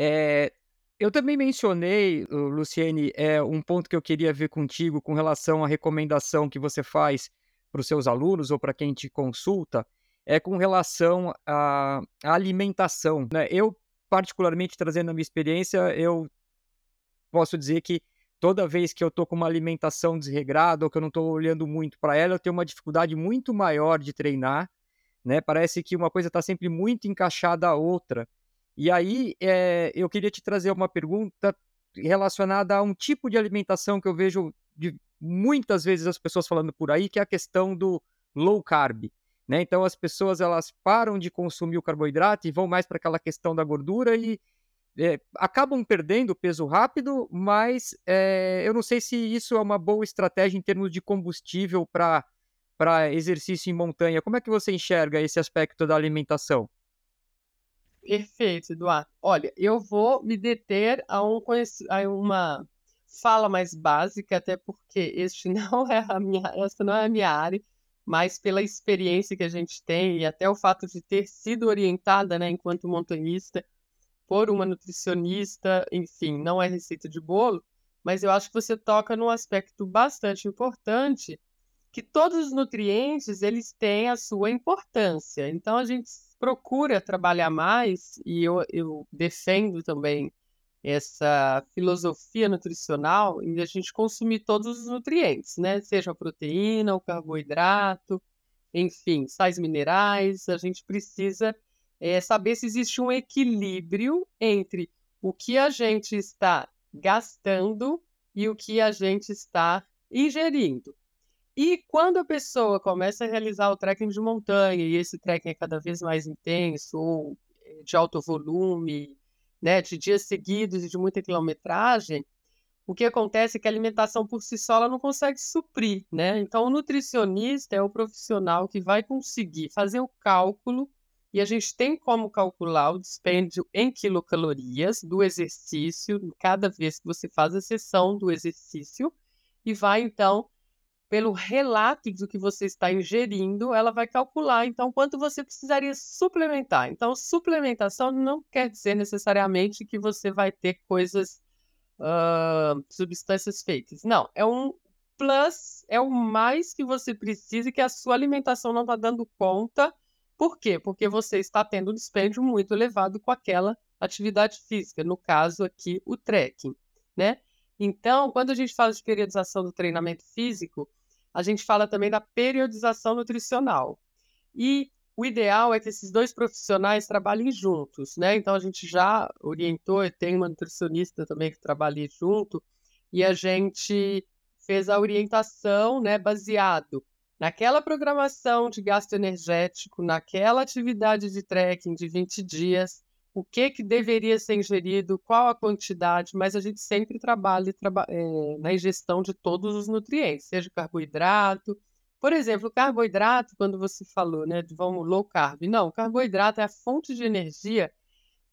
É, eu também mencionei, Luciene, é, um ponto que eu queria ver contigo com relação à recomendação que você faz para os seus alunos ou para quem te consulta, é com relação à, alimentação. Né? Eu particularmente trazendo a minha experiência, eu posso dizer que toda vez que eu estou com uma alimentação desregrada ou que eu não estou olhando muito para ela, eu tenho uma dificuldade muito maior de treinar, né? Parece que uma coisa está sempre muito encaixada à outra. E aí é, eu queria te trazer uma pergunta relacionada a um tipo de alimentação que eu vejo de, muitas vezes as pessoas falando por aí, que é a questão do low carb. Né? Então as pessoas elas param de consumir o carboidrato e vão mais para aquela questão da gordura e é, acabam perdendo peso rápido, mas é, eu não sei se isso é uma boa estratégia em termos de combustível para exercício em montanha. Como é que você enxerga esse aspecto da alimentação? Perfeito, Eduardo. Olha, eu vou me deter a, um, a uma fala mais básica, até porque este não é a minha, essa não é a minha área mas pela experiência que a gente tem e até o fato de ter sido orientada, né, enquanto montanhista, por uma nutricionista, enfim, não é receita de bolo, mas eu acho que você toca num aspecto bastante importante, que todos os nutrientes, eles têm a sua importância. Então, a gente procura trabalhar mais, e eu, eu defendo também essa filosofia nutricional em a gente consumir todos os nutrientes, né? Seja a proteína, o carboidrato, enfim, sais minerais. A gente precisa é, saber se existe um equilíbrio entre o que a gente está gastando e o que a gente está ingerindo. E quando a pessoa começa a realizar o trekking de montanha, e esse trekking é cada vez mais intenso, ou é, de alto volume, né, de dias seguidos e de muita quilometragem, o que acontece é que a alimentação por si só ela não consegue suprir, né? Então, o nutricionista é o profissional que vai conseguir fazer o cálculo e a gente tem como calcular o dispêndio em quilocalorias do exercício cada vez que você faz a sessão do exercício e vai então pelo relato do que você está ingerindo, ela vai calcular então quanto você precisaria suplementar. Então, suplementação não quer dizer necessariamente que você vai ter coisas, uh, substâncias feitas. Não, é um plus, é o mais que você precisa e que a sua alimentação não está dando conta. Por quê? Porque você está tendo um dispêndio muito elevado com aquela atividade física, no caso aqui o trekking, né? Então, quando a gente fala de periodização do treinamento físico, a gente fala também da periodização nutricional. E o ideal é que esses dois profissionais trabalhem juntos, né? Então a gente já orientou, e tem uma nutricionista também que trabalha junto, e a gente fez a orientação, né, baseado naquela programação de gasto energético, naquela atividade de trekking de 20 dias, o que, que deveria ser ingerido, qual a quantidade, mas a gente sempre trabalha traba é, na ingestão de todos os nutrientes, seja carboidrato. Por exemplo, o carboidrato, quando você falou, né, de vamos low carb, não, o carboidrato é a fonte de energia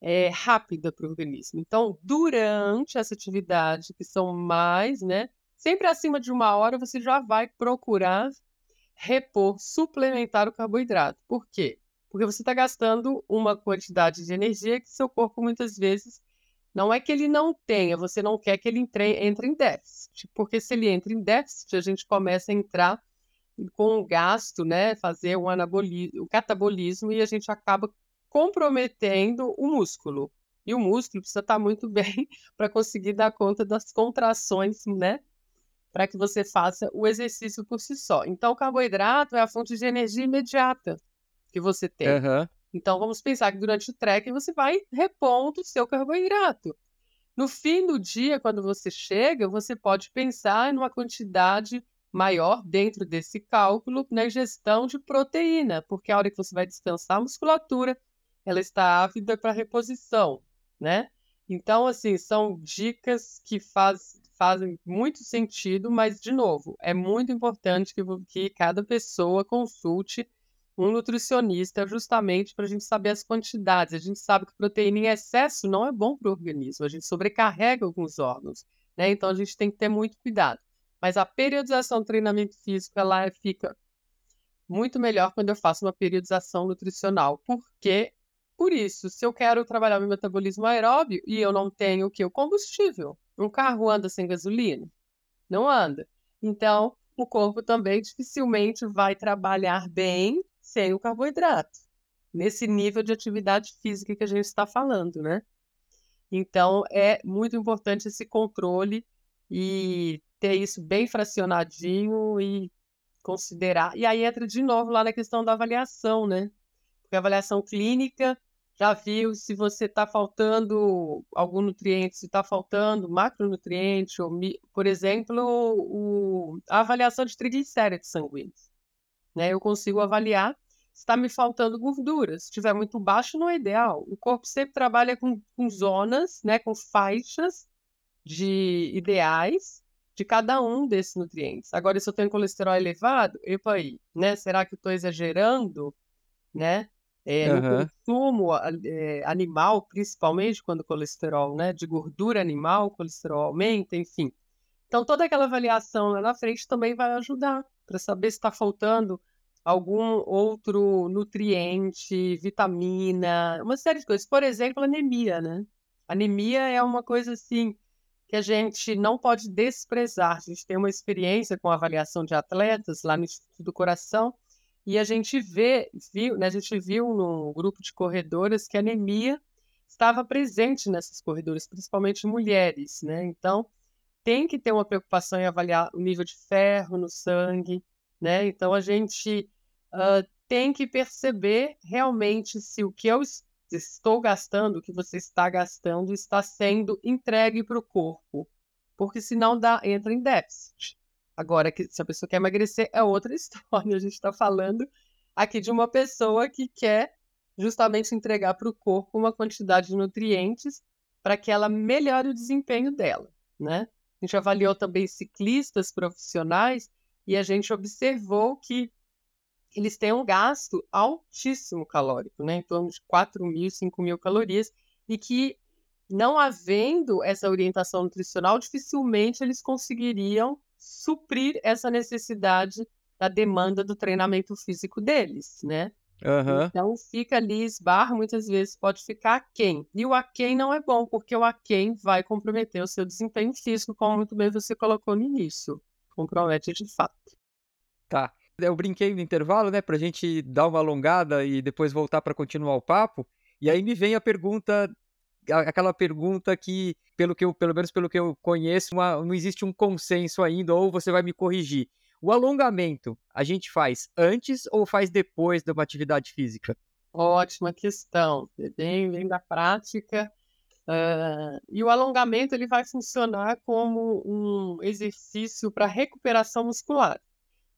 é, rápida para o organismo. Então, durante essa atividade, que são mais, né, sempre acima de uma hora, você já vai procurar repor, suplementar o carboidrato. Por quê? Porque você está gastando uma quantidade de energia que seu corpo muitas vezes não é que ele não tenha, você não quer que ele entre, entre em déficit, porque se ele entra em déficit, a gente começa a entrar com um gasto, né, fazer um anabolismo, o catabolismo e a gente acaba comprometendo o músculo. E o músculo precisa estar tá muito bem para conseguir dar conta das contrações, né? Para que você faça o exercício por si só. Então, o carboidrato é a fonte de energia imediata que você tem. Uhum. Então vamos pensar que durante o trekking você vai repondo o seu carboidrato. No fim do dia, quando você chega, você pode pensar em uma quantidade maior dentro desse cálculo na ingestão de proteína, porque a hora que você vai descansar a musculatura, ela está ávida para reposição, né? Então, assim, são dicas que faz, fazem muito sentido, mas, de novo, é muito importante que, que cada pessoa consulte um nutricionista justamente para a gente saber as quantidades. A gente sabe que proteína em excesso não é bom para o organismo, a gente sobrecarrega alguns órgãos, né? Então a gente tem que ter muito cuidado. Mas a periodização do treinamento físico ela fica muito melhor quando eu faço uma periodização nutricional, porque por isso, se eu quero trabalhar meu metabolismo aeróbio e eu não tenho o que o combustível, um carro anda sem gasolina? Não anda. Então, o corpo também dificilmente vai trabalhar bem sem o carboidrato, nesse nível de atividade física que a gente está falando, né? Então, é muito importante esse controle e ter isso bem fracionadinho e considerar. E aí entra de novo lá na questão da avaliação, né? Porque a avaliação clínica já viu se você está faltando algum nutriente, se está faltando macronutriente, ou, por exemplo, o, a avaliação de triglicéridos sanguíneos. Né? Eu consigo avaliar está me faltando gordura. Se estiver muito baixo, não é ideal. O corpo sempre trabalha com, com zonas, né, com faixas de ideais de cada um desses nutrientes. Agora, se eu tenho colesterol elevado, epa aí, né? Será que eu estou exagerando, né? É, uhum. No consumo é, animal, principalmente quando o colesterol, né, de gordura animal, o colesterol aumenta, enfim. Então, toda aquela avaliação lá na frente também vai ajudar para saber se está faltando algum outro nutriente, vitamina, uma série de coisas. Por exemplo, anemia, né? Anemia é uma coisa assim que a gente não pode desprezar. A gente tem uma experiência com avaliação de atletas lá no Instituto do Coração e a gente vê, viu, né, a gente viu no grupo de corredoras que anemia estava presente nessas corredoras, principalmente mulheres, né? Então, tem que ter uma preocupação em avaliar o nível de ferro no sangue, né? Então, a gente tem que perceber realmente se o que eu estou gastando, o que você está gastando, está sendo entregue para o corpo. Porque senão dá, entra em déficit. Agora, que, se a pessoa quer emagrecer, é outra história. A gente está falando aqui de uma pessoa que quer justamente entregar para o corpo uma quantidade de nutrientes para que ela melhore o desempenho dela, né? A gente avaliou também ciclistas profissionais e a gente observou que eles têm um gasto altíssimo calórico, né, em torno de 4 mil, 5 mil calorias, e que, não havendo essa orientação nutricional, dificilmente eles conseguiriam suprir essa necessidade da demanda do treinamento físico deles, né? Uhum. Então fica ali, esbarra, muitas vezes pode ficar aquém. E o aquém não é bom, porque o aquém vai comprometer o seu desempenho físico, como muito bem você colocou no início. Compromete de fato. Tá. Eu brinquei no intervalo, né, pra gente dar uma alongada e depois voltar para continuar o papo. E aí me vem a pergunta, aquela pergunta que, pelo que eu, pelo menos pelo que eu conheço, uma, não existe um consenso ainda, ou você vai me corrigir. O alongamento, a gente faz antes ou faz depois de uma atividade física? Ótima questão, bem, bem da prática. Uh, e o alongamento ele vai funcionar como um exercício para recuperação muscular.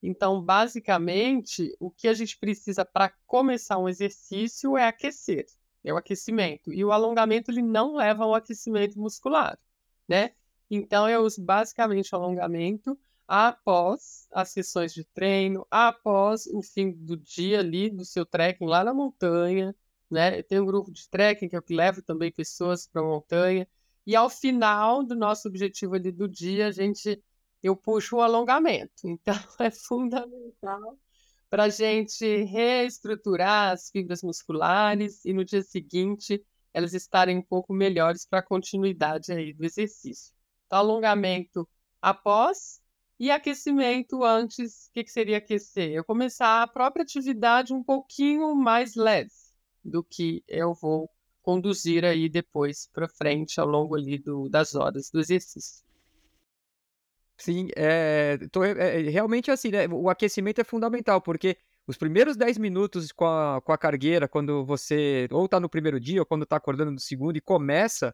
Então, basicamente, o que a gente precisa para começar um exercício é aquecer, é o aquecimento. E o alongamento ele não leva ao aquecimento muscular, né? Então, eu uso basicamente o alongamento após as sessões de treino, após o fim do dia ali, do seu trekking lá na montanha, né? Eu tenho um grupo de trekking que eu levo também pessoas para a montanha. E ao final do nosso objetivo ali do dia, a gente eu puxo o alongamento. Então, é fundamental para a gente reestruturar as fibras musculares e no dia seguinte elas estarem um pouco melhores para a continuidade aí do exercício. Então, alongamento após e aquecimento antes. O que, que seria aquecer? Eu começar a própria atividade um pouquinho mais leve do que eu vou conduzir aí depois para frente ao longo ali do, das horas do exercício. Sim, é, tô, é, é, realmente assim, né? O aquecimento é fundamental, porque os primeiros 10 minutos com a, com a cargueira, quando você ou tá no primeiro dia ou quando tá acordando no segundo e começa,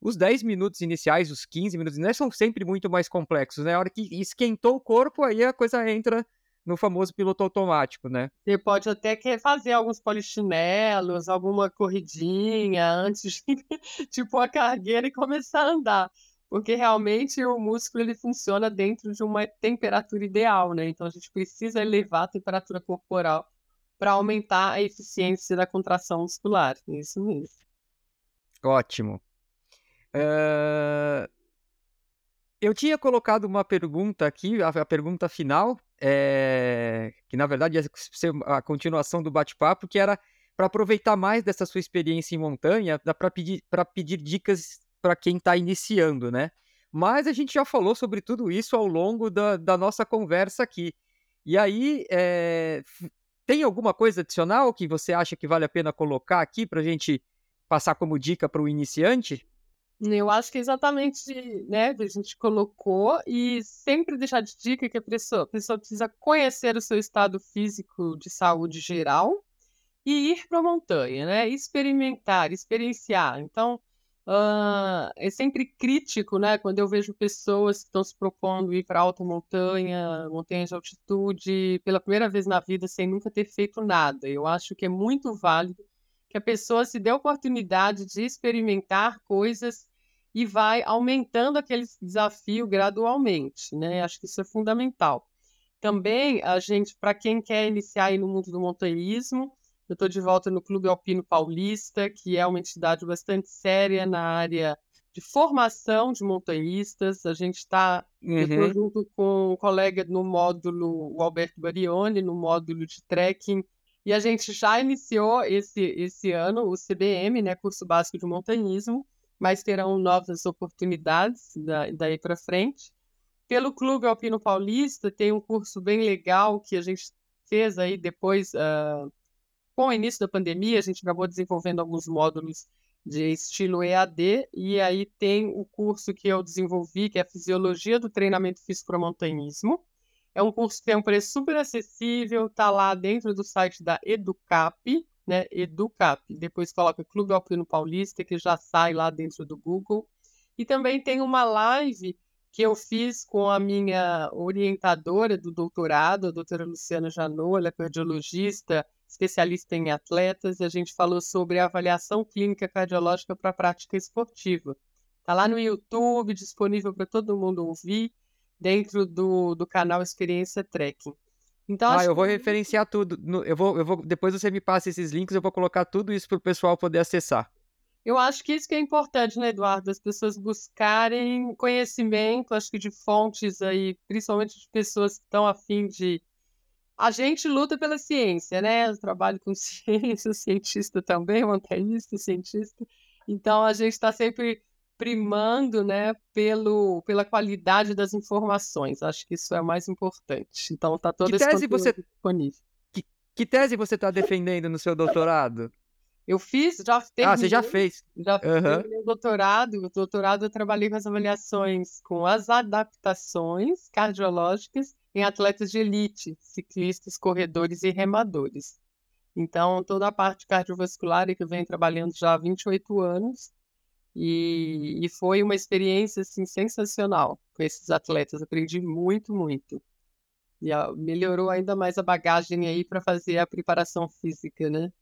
os 10 minutos iniciais, os 15 minutos iniciais são sempre muito mais complexos, né? A hora que esquentou o corpo, aí a coisa entra no famoso piloto automático, né? Você pode até querer fazer alguns polichinelos, alguma corridinha antes de tipo a cargueira e começar a andar porque realmente o músculo ele funciona dentro de uma temperatura ideal, né? Então a gente precisa elevar a temperatura corporal para aumentar a eficiência da contração muscular. Isso mesmo. Ótimo. Uh... Eu tinha colocado uma pergunta aqui, a, pergunta final, é... que na verdade ia ser a continuação do bate-papo, que era para aproveitar mais dessa sua experiência em montanha, para pedir, pedir dicas para quem está iniciando, né? Mas a gente já falou sobre tudo isso ao longo da, da nossa conversa aqui. E aí, é, tem alguma coisa adicional que você acha que vale a pena colocar aqui para a gente passar como dica para o iniciante? Eu acho que é exatamente, né, a gente colocou e sempre deixar de dica que a pessoa, a pessoa precisa conhecer o seu estado físico de saúde geral e ir para a montanha, né, experimentar, experienciar. Então, Uh, é sempre crítico, né? Quando eu vejo pessoas que estão se propondo ir para alta montanha, montanhas de altitude, pela primeira vez na vida, sem nunca ter feito nada. Eu acho que é muito válido que a pessoa se dê a oportunidade de experimentar coisas e vai aumentando aquele desafio gradualmente, né? Acho que isso é fundamental. Também, a gente, para quem quer iniciar no mundo do montanhismo, eu estou de volta no Clube Alpino Paulista, que é uma entidade bastante séria na área de formação de montanhistas. A gente está uhum. junto com um colega no módulo, o Alberto Barioni, no módulo de trekking. E a gente já iniciou esse, esse ano o CBM, né, curso básico de montanhismo, mas terão novas oportunidades da, daí para frente. Pelo Clube Alpino Paulista tem um curso bem legal que a gente fez aí depois uh, com o início da pandemia, a gente acabou desenvolvendo alguns módulos de estilo EAD, e aí tem o curso que eu desenvolvi, que é a Fisiologia do Treinamento Físico para Montanhismo. É um curso que tem um preço super acessível, está lá dentro do site da Educap, né? Educap. Depois coloca Clube Alpino Paulista, que já sai lá dentro do Google. E também tem uma live que eu fiz com a minha orientadora do doutorado, a doutora Luciana Janot, ela é cardiologista especialista em atletas, e a gente falou sobre a avaliação clínica cardiológica para a prática esportiva. Está lá no YouTube, disponível para todo mundo ouvir, dentro do, do canal Experiência Trekking. Então, ah, eu vou referenciar tudo. Eu, vou, eu vou, depois você me passa esses links, eu vou colocar tudo isso para o pessoal poder acessar. Eu acho que isso que é importante, né, Eduardo? As pessoas buscarem conhecimento, acho que de fontes aí, principalmente de pessoas que estão a fim de. A gente luta pela ciência, né? Eu trabalho com ciência, cientista também, montanhista, cientista. Então a gente está sempre primando, né, pelo, pela qualidade das informações. Acho que isso é o mais importante. Então tá todo que esse tese você disponível. que, que tese você está defendendo no seu doutorado? Eu fiz, já terminei. Ah, você já fez. Já Uhum. terminei o doutorado. O doutorado eu trabalhei com as avaliações com as adaptações cardiológicas em atletas de elite, ciclistas, corredores e remadores. Então, toda a parte cardiovascular é que eu venho trabalhando já há 28 anos e, e foi uma experiência assim, sensacional com esses atletas. Aprendi muito, muito. E ah, melhorou ainda mais a bagagem aí para fazer a preparação física, né?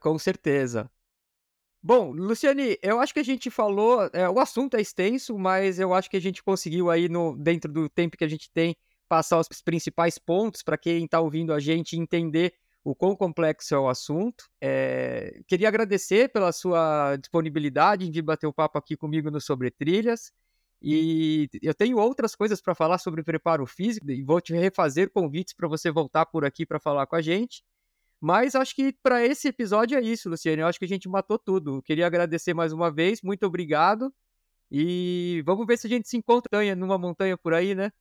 Com certeza. Bom, Luciane, eu acho que a gente falou, é, o assunto é extenso, mas eu acho que a gente conseguiu aí, no, dentro do tempo que a gente tem, passar os principais pontos para quem está ouvindo a gente entender o quão complexo é o assunto. É, queria agradecer pela sua disponibilidade vir bater o papo aqui comigo no Sobre Trilhas. E eu tenho outras coisas para falar sobre preparo físico e vou te refazer convites para você voltar por aqui para falar com a gente. Mas acho que para esse episódio é isso, Luciane. Eu acho que a gente matou tudo. Queria agradecer mais uma vez, muito obrigado. E vamos ver se a gente se encontra numa montanha por aí, né?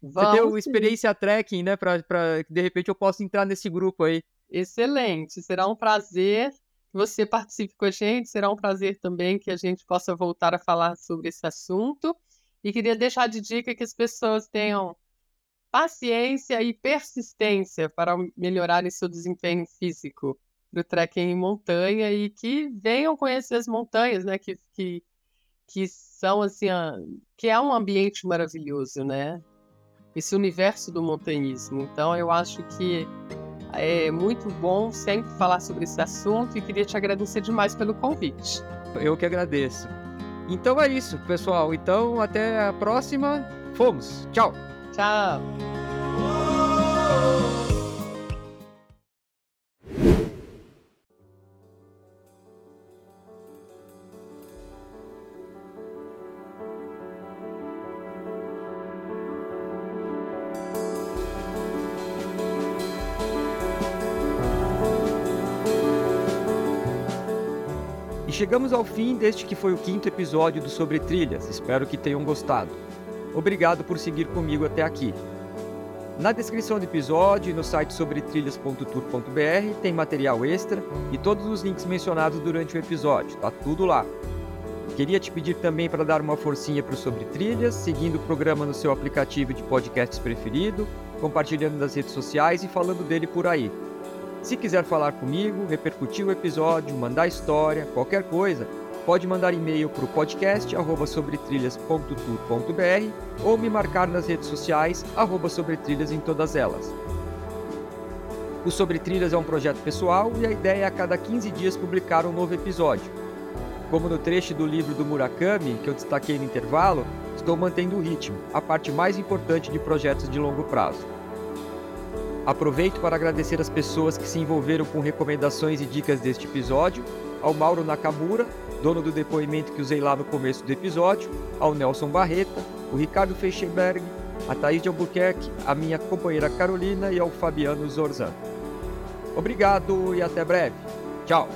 Você Vamos o sim. experiência trekking, né? Pra, pra que de repente eu possa entrar nesse grupo aí. Excelente, será um prazer que você participe com a gente, será um prazer também que a gente possa voltar a falar sobre esse assunto. E queria deixar de dica que as pessoas tenham paciência e persistência para melhorarem seu desempenho físico do trekking em montanha e que venham conhecer as montanhas, né? Que, que, que são assim, a- que é um ambiente maravilhoso, né? Esse universo do montanhismo. Então eu acho que é muito bom sempre falar sobre esse assunto e queria te agradecer demais pelo convite. Eu que agradeço. Então é isso, pessoal. Então até a próxima. Fomos. Tchau. Tchau! E chegamos ao fim deste que foi o quinto episódio do Sobre Trilhas. Espero que tenham gostado. Obrigado por seguir comigo até aqui. Na descrição do episódio e no site sobretrilhas.tour.br tem material extra e todos os links mencionados durante o episódio, tá tudo lá. Queria te pedir também para dar uma forcinha para o Sobre Trilhas, seguindo o programa no seu aplicativo de podcasts preferido, compartilhando nas redes sociais e falando dele por aí. Se quiser falar comigo, repercutir o episódio, mandar história, qualquer coisa, pode mandar e-mail para o podcast arroba sobretrilhas.tour.br ou me marcar nas redes sociais arroba sobretrilhas em todas elas. O Sobre Trilhas é um projeto pessoal e a ideia é a cada 15 dias publicar um novo episódio. Como no trecho do livro do Murakami, que eu destaquei no intervalo, estou mantendo o ritmo, a parte mais importante de projetos de longo prazo. Aproveito para agradecer as pessoas que se envolveram com recomendações e dicas deste episódio, ao Mauro Nakamura, dono do depoimento que usei lá no começo do episódio, ao Nelson Barreta, o Ricardo Feicheberg, a Thaís de Albuquerque, a minha companheira Carolina e ao Fabiano Zorzan. Obrigado e até breve. Tchau!